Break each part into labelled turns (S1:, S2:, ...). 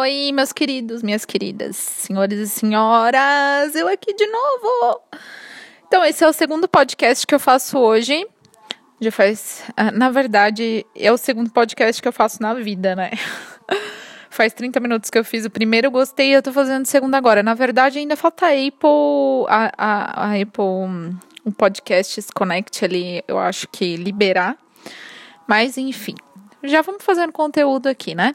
S1: Oi, meus queridos, minhas queridas, senhores e senhoras, eu aqui de novo. Então, esse é o segundo podcast que eu faço hoje. Já faz. Ah, na verdade, é o segundo podcast que eu faço na vida, né? faz 30 minutos que eu fiz o primeiro, eu gostei, eu tô fazendo o segundo agora. Na verdade, ainda falta a Apple. A, a, a Apple. O podcast Connect ali, eu acho que liberar. Mas, enfim. Já vamos fazendo conteúdo aqui, né?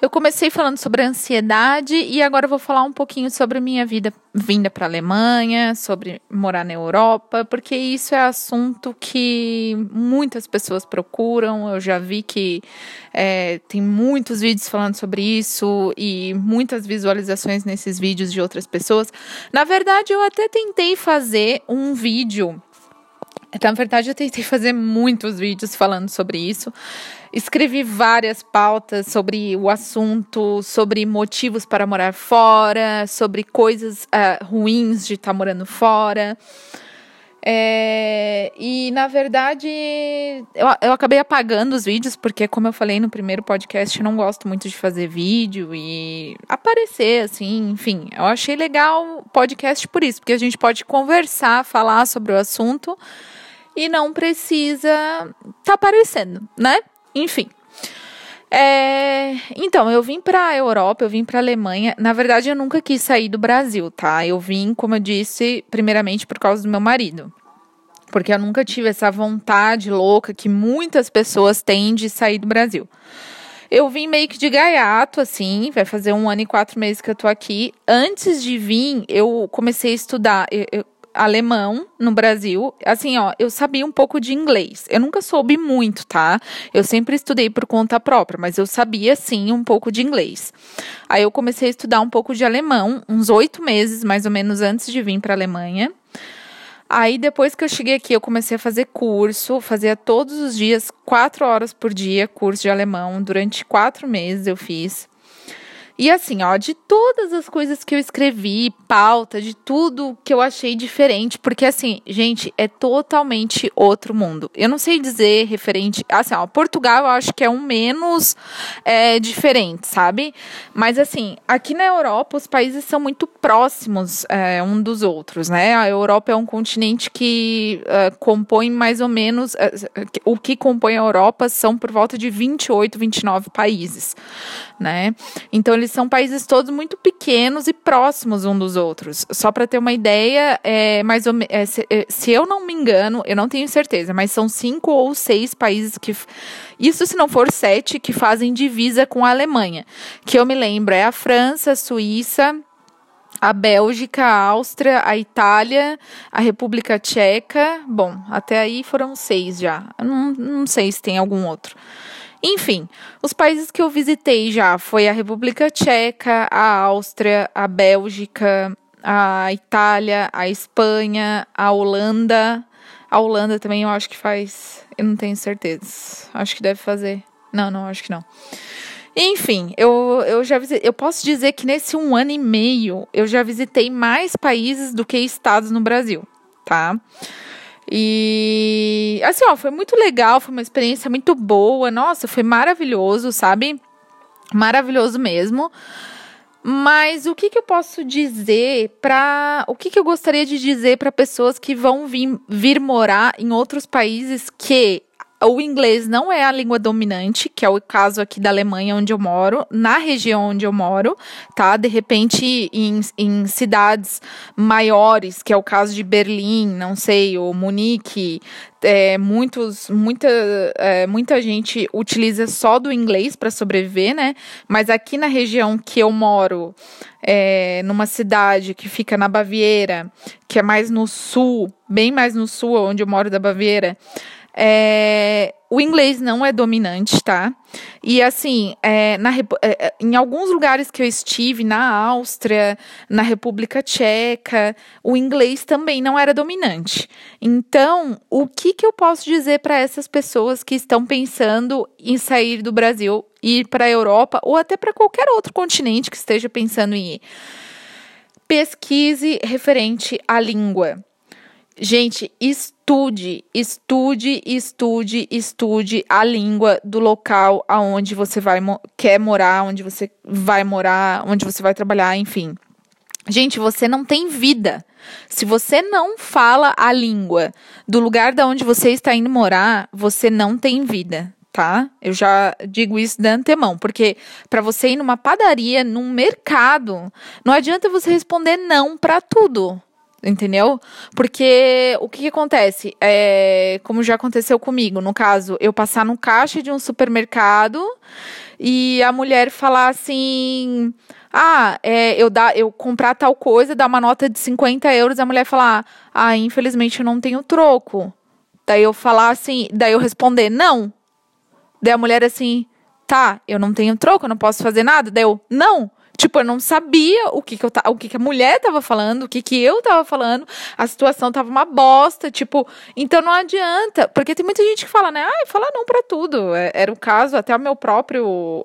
S1: Eu comecei falando sobre ansiedade e agora vou falar um pouquinho sobre minha vida vinda para a Alemanha, sobre morar na Europa, porque isso é assunto que muitas pessoas procuram. Eu já vi que é, tem muitos vídeos falando sobre isso e muitas visualizações nesses vídeos de outras pessoas. Na verdade, eu até tentei fazer um vídeo na verdade, eu tentei fazer muitos vídeos falando sobre isso. Escrevi várias pautas sobre o assunto, sobre motivos para morar fora, sobre coisas uh, ruins de estar tá morando fora. É, e na verdade eu, eu acabei apagando os vídeos, porque, como eu falei no primeiro podcast, eu não gosto muito de fazer vídeo e aparecer, assim, enfim. Eu achei legal o podcast por isso, porque a gente pode conversar, falar sobre o assunto e não precisa tá aparecendo, né? Enfim. É, então, eu vim para Europa, eu vim para Alemanha. Na verdade, eu nunca quis sair do Brasil, tá? Eu vim, como eu disse, primeiramente por causa do meu marido. Porque eu nunca tive essa vontade louca que muitas pessoas têm de sair do Brasil. Eu vim meio que de gaiato, assim, vai fazer um ano e quatro meses que eu tô aqui. Antes de vir, eu comecei a estudar. Eu, eu, alemão no Brasil. Assim, ó, eu sabia um pouco de inglês. Eu nunca soube muito, tá? Eu sempre estudei por conta própria, mas eu sabia sim um pouco de inglês. Aí eu comecei a estudar um pouco de alemão, uns oito meses mais ou menos antes de vir para a Alemanha. Aí depois que eu cheguei aqui, eu comecei a fazer curso, fazia todos os dias, quatro horas por dia, curso de alemão. Durante quatro meses eu fiz. E assim, ó, de todas as coisas que eu escrevi, pauta, de tudo que eu achei diferente, porque assim, gente, é totalmente outro mundo. Eu não sei dizer referente, assim, ó, Portugal eu acho que é um menos é, diferente, sabe? Mas assim, aqui na Europa os países são muito próximos é, um dos outros, né? A Europa é um continente que é, compõe mais ou menos, é, o que compõe a Europa são por volta de 28, 29 países, né? Então eles são países todos muito pequenos e próximos um dos outros. Só para ter uma ideia, é, mais ou, é, se, é, se, eu não me engano, eu não tenho certeza, mas são cinco ou seis países que. Isso se não for sete, que fazem divisa com a Alemanha. Que eu me lembro, é a França, a Suíça, a Bélgica, a Áustria, a Itália, a República Tcheca. Bom, até aí foram seis já. Não, não sei se tem algum outro. Enfim, os países que eu visitei já foi a República Tcheca, a Áustria, a Bélgica, a Itália, a Espanha, a Holanda. A Holanda também eu acho que faz. Eu não tenho certeza. Acho que deve fazer. Não, não, acho que não. Enfim, eu, eu já visitei, eu posso dizer que nesse um ano e meio eu já visitei mais países do que estados no Brasil, tá? E assim, ó, foi muito legal, foi uma experiência muito boa. Nossa, foi maravilhoso, sabe? Maravilhoso mesmo. Mas o que, que eu posso dizer para. O que, que eu gostaria de dizer para pessoas que vão vir, vir morar em outros países que o inglês não é a língua dominante, que é o caso aqui da Alemanha, onde eu moro, na região onde eu moro, tá? De repente, em, em cidades maiores, que é o caso de Berlim, não sei, ou Munique, é, muitos, muita, é, muita gente utiliza só do inglês para sobreviver, né? Mas aqui na região que eu moro, é, numa cidade que fica na Baviera, que é mais no sul, bem mais no sul, onde eu moro da Baviera, é, o inglês não é dominante, tá? E assim, é, na, é, é, em alguns lugares que eu estive, na Áustria, na República Tcheca, o inglês também não era dominante. Então, o que, que eu posso dizer para essas pessoas que estão pensando em sair do Brasil, ir para a Europa ou até para qualquer outro continente que esteja pensando em ir? Pesquise referente à língua Gente, estude, estude, estude, estude a língua do local aonde você vai quer morar, onde você vai morar, onde você vai trabalhar, enfim. Gente, você não tem vida. Se você não fala a língua do lugar da onde você está indo morar, você não tem vida, tá? Eu já digo isso de antemão, porque para você ir numa padaria, num mercado, não adianta você responder não para tudo entendeu? Porque o que, que acontece? É, como já aconteceu comigo, no caso, eu passar no caixa de um supermercado e a mulher falar assim. Ah, é, eu, dá, eu comprar tal coisa, dar uma nota de 50 euros, a mulher falar, ah, infelizmente eu não tenho troco. Daí eu falar assim, daí eu responder, não. Daí a mulher assim, tá, eu não tenho troco, eu não posso fazer nada. Daí eu, não. Tipo, eu não sabia o que, que, eu, o que, que a mulher tava falando, o que, que eu tava falando, a situação tava uma bosta, tipo, então não adianta, porque tem muita gente que fala, né, ah, fala não para tudo. É, era o caso, até o meu próprio o,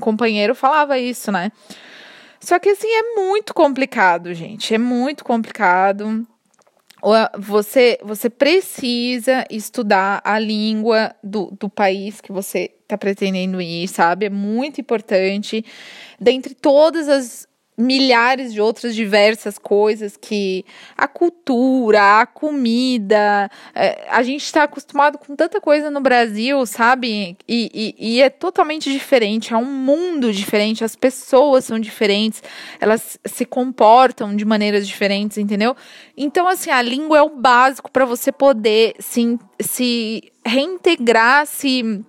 S1: companheiro falava isso, né? Só que assim, é muito complicado, gente, é muito complicado você, você precisa estudar a língua do, do país que você está pretendendo ir, sabe? É muito importante. Dentre todas as milhares de outras diversas coisas que a cultura, a comida, é, a gente está acostumado com tanta coisa no Brasil, sabe? E, e, e, é totalmente diferente, é um mundo diferente, as pessoas são diferentes, elas se comportam de maneiras diferentes, entendeu? Então, assim, a língua é o básico para você poder se, se reintegrar, se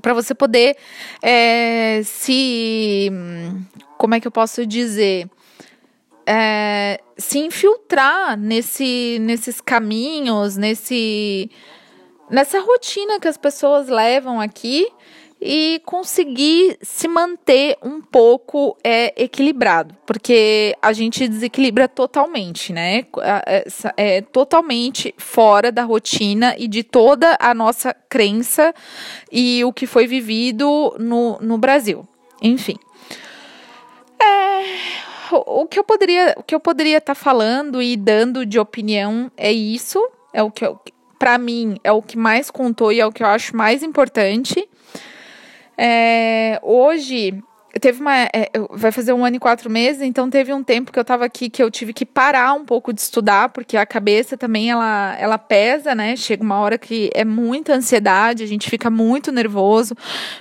S1: para você poder é, se como é que eu posso dizer? É, se infiltrar nesse, nesses caminhos, nesse, nessa rotina que as pessoas levam aqui e conseguir se manter um pouco é, equilibrado, porque a gente desequilibra totalmente, né? É, é, totalmente fora da rotina e de toda a nossa crença e o que foi vivido no, no Brasil. Enfim. É, o que eu poderia, o que eu poderia estar tá falando e dando de opinião é isso, é o que para mim é o que mais contou e é o que eu acho mais importante. É, hoje teve uma. É, vai fazer um ano e quatro meses, então teve um tempo que eu estava aqui que eu tive que parar um pouco de estudar, porque a cabeça também ela, ela pesa, né? Chega uma hora que é muita ansiedade, a gente fica muito nervoso.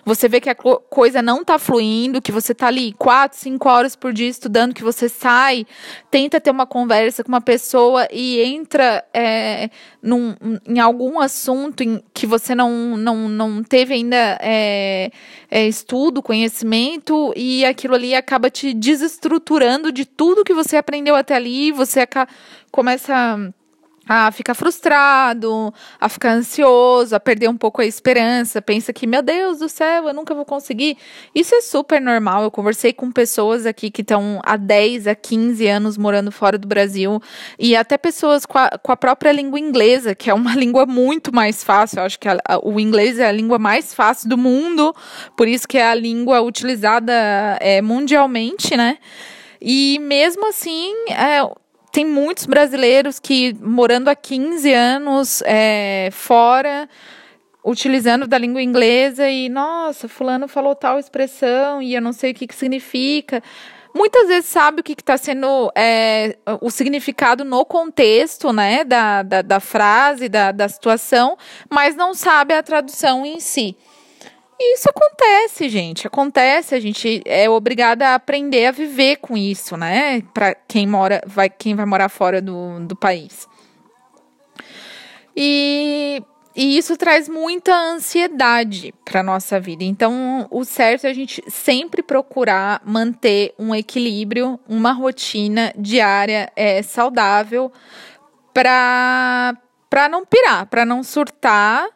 S1: Você vê que a coisa não está fluindo, que você está ali quatro, cinco horas por dia estudando, que você sai, tenta ter uma conversa com uma pessoa e entra é, num, em algum assunto em que você não, não, não teve ainda é, é, estudo, conhecimento, e aquilo ali acaba te desestruturando de tudo que você aprendeu até ali, você começa a ficar frustrado, a ficar ansioso, a perder um pouco a esperança, pensa que, meu Deus do céu, eu nunca vou conseguir. Isso é super normal. Eu conversei com pessoas aqui que estão há 10, a 15 anos morando fora do Brasil, e até pessoas com a, com a própria língua inglesa, que é uma língua muito mais fácil. Eu acho que a, a, o inglês é a língua mais fácil do mundo, por isso que é a língua utilizada é, mundialmente, né? E mesmo assim, é, tem muitos brasileiros que, morando há 15 anos é, fora, utilizando da língua inglesa e, nossa, fulano falou tal expressão e eu não sei o que, que significa. Muitas vezes sabe o que está sendo é, o significado no contexto né, da, da, da frase, da, da situação, mas não sabe a tradução em si. E isso acontece, gente. Acontece, a gente é obrigada a aprender a viver com isso, né? Para quem mora, vai, quem vai morar fora do, do país. E, e isso traz muita ansiedade para nossa vida. Então, o certo é a gente sempre procurar manter um equilíbrio, uma rotina diária é, saudável para para não pirar, para não surtar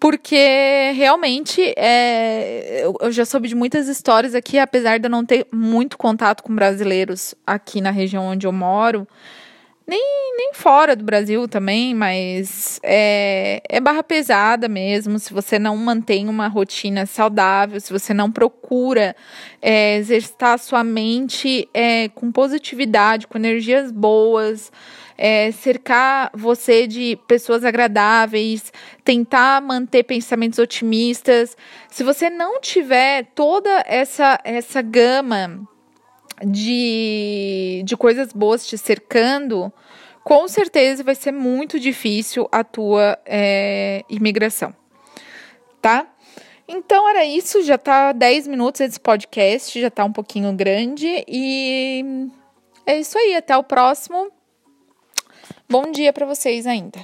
S1: porque realmente é, eu já soube de muitas histórias aqui, apesar de eu não ter muito contato com brasileiros aqui na região onde eu moro. Nem, nem fora do Brasil também, mas é, é barra pesada mesmo. Se você não mantém uma rotina saudável, se você não procura é, exercitar a sua mente é, com positividade, com energias boas, é, cercar você de pessoas agradáveis, tentar manter pensamentos otimistas. Se você não tiver toda essa, essa gama de, de coisas boas te cercando, com certeza vai ser muito difícil a tua é, imigração, tá? Então era isso, já tá 10 minutos esse podcast, já tá um pouquinho grande e é isso aí, até o próximo. Bom dia para vocês ainda.